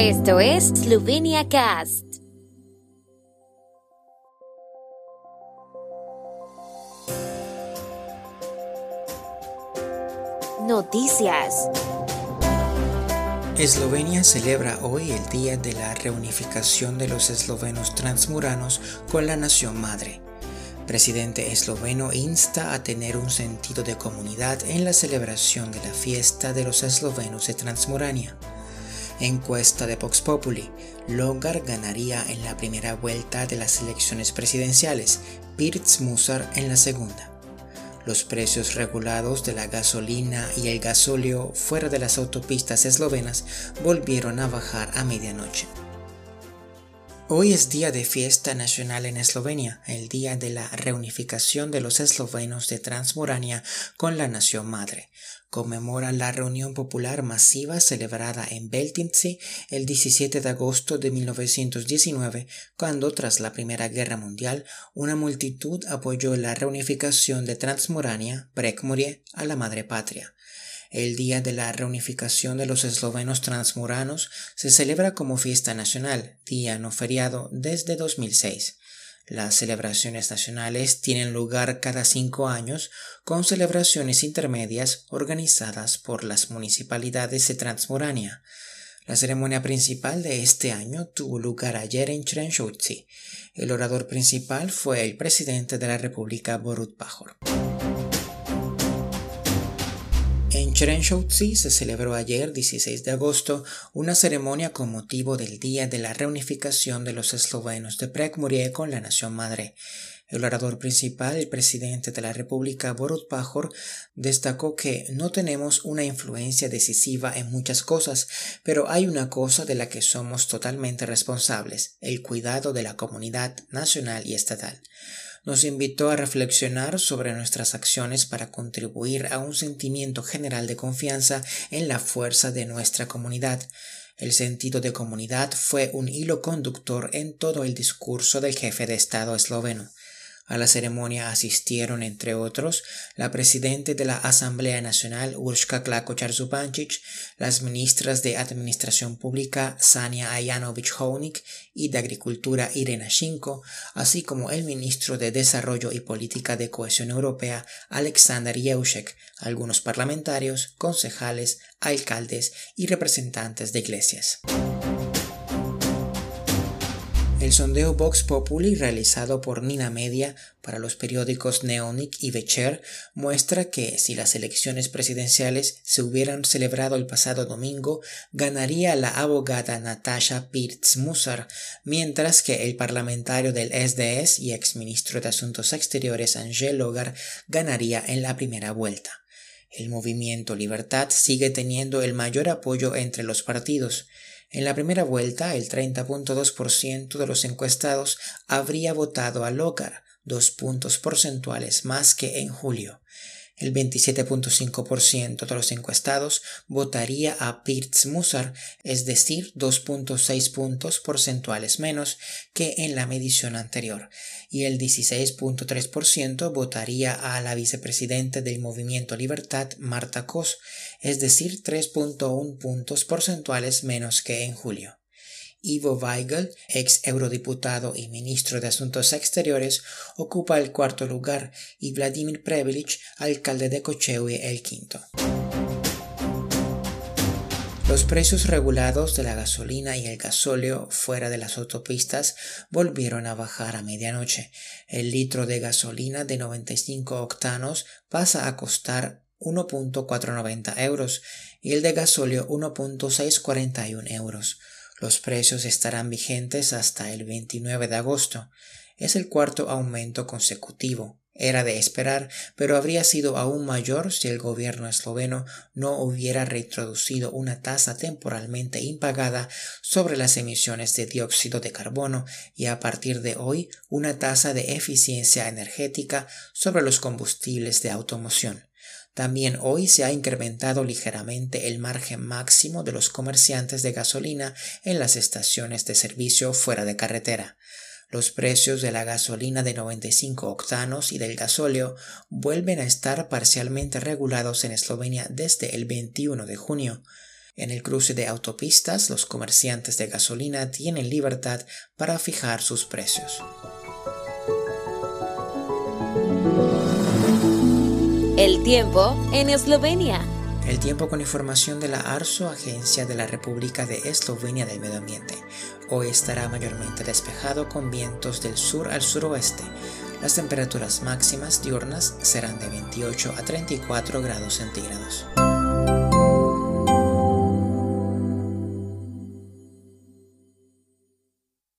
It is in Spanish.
Esto es Slovenia Cast. Noticias. Eslovenia celebra hoy el Día de la Reunificación de los eslovenos transmuranos con la nación madre. Presidente esloveno insta a tener un sentido de comunidad en la celebración de la fiesta de los eslovenos de Transmurania. Encuesta de Vox Populi. Logar ganaría en la primera vuelta de las elecciones presidenciales, Pirts Musar en la segunda. Los precios regulados de la gasolina y el gasóleo fuera de las autopistas eslovenas volvieron a bajar a medianoche. Hoy es día de fiesta nacional en Eslovenia, el día de la reunificación de los eslovenos de Transmurania con la nación madre. Conmemora la reunión popular masiva celebrada en Beltinci el 17 de agosto de 1919, cuando, tras la Primera Guerra Mundial, una multitud apoyó la reunificación de Transmurania, Prekmurie, a la madre patria. El Día de la Reunificación de los Eslovenos Transmuranos se celebra como fiesta nacional, día no feriado, desde 2006. Las celebraciones nacionales tienen lugar cada cinco años con celebraciones intermedias organizadas por las municipalidades de Transmurania. La ceremonia principal de este año tuvo lugar ayer en Chrenshutsi. El orador principal fue el presidente de la República Borut Pajor. En Cherenshouzi se celebró ayer, 16 de agosto, una ceremonia con motivo del Día de la Reunificación de los eslovenos de Prekmurie con la nación madre. El orador principal, el presidente de la República, Borut Pajor, destacó que no tenemos una influencia decisiva en muchas cosas, pero hay una cosa de la que somos totalmente responsables, el cuidado de la comunidad nacional y estatal nos invitó a reflexionar sobre nuestras acciones para contribuir a un sentimiento general de confianza en la fuerza de nuestra comunidad. El sentido de comunidad fue un hilo conductor en todo el discurso del jefe de Estado esloveno. A la ceremonia asistieron, entre otros, la presidenta de la Asamblea Nacional, Urshka Klako las ministras de Administración Pública, Sania Ayanovich Hounik, y de Agricultura, Irena Shinko, así como el ministro de Desarrollo y Política de Cohesión Europea, Alexander Yeushek, algunos parlamentarios, concejales, alcaldes y representantes de iglesias. El sondeo Vox Populi realizado por Nina Media para los periódicos Neonik y Vecher muestra que si las elecciones presidenciales se hubieran celebrado el pasado domingo, ganaría la abogada Natasha Pirtz-Musar, mientras que el parlamentario del SDS y exministro de Asuntos Exteriores Angel Logar ganaría en la primera vuelta. El movimiento Libertad sigue teniendo el mayor apoyo entre los partidos. En la primera vuelta, el 30.2% de los encuestados habría votado a Logar, dos puntos porcentuales más que en julio. El 27.5% de los encuestados votaría a Pirtz Musar, es decir, 2.6 puntos porcentuales menos que en la medición anterior, y el 16.3% votaría a la vicepresidenta del Movimiento Libertad, Marta Kos, es decir, 3.1 puntos porcentuales menos que en julio. Ivo Weigel, ex eurodiputado y ministro de Asuntos Exteriores, ocupa el cuarto lugar y Vladimir Prevelich, alcalde de Kochewi, el quinto. Los precios regulados de la gasolina y el gasóleo fuera de las autopistas volvieron a bajar a medianoche. El litro de gasolina de 95 octanos pasa a costar 1.490 euros y el de gasóleo 1.641 euros. Los precios estarán vigentes hasta el 29 de agosto. Es el cuarto aumento consecutivo. Era de esperar, pero habría sido aún mayor si el gobierno esloveno no hubiera reintroducido una tasa temporalmente impagada sobre las emisiones de dióxido de carbono y a partir de hoy una tasa de eficiencia energética sobre los combustibles de automoción. También hoy se ha incrementado ligeramente el margen máximo de los comerciantes de gasolina en las estaciones de servicio fuera de carretera. Los precios de la gasolina de 95 octanos y del gasóleo vuelven a estar parcialmente regulados en Eslovenia desde el 21 de junio. En el cruce de autopistas, los comerciantes de gasolina tienen libertad para fijar sus precios. El tiempo en Eslovenia. El tiempo con información de la ARSO, Agencia de la República de Eslovenia del Medio Ambiente. Hoy estará mayormente despejado con vientos del sur al suroeste. Las temperaturas máximas diurnas serán de 28 a 34 grados centígrados.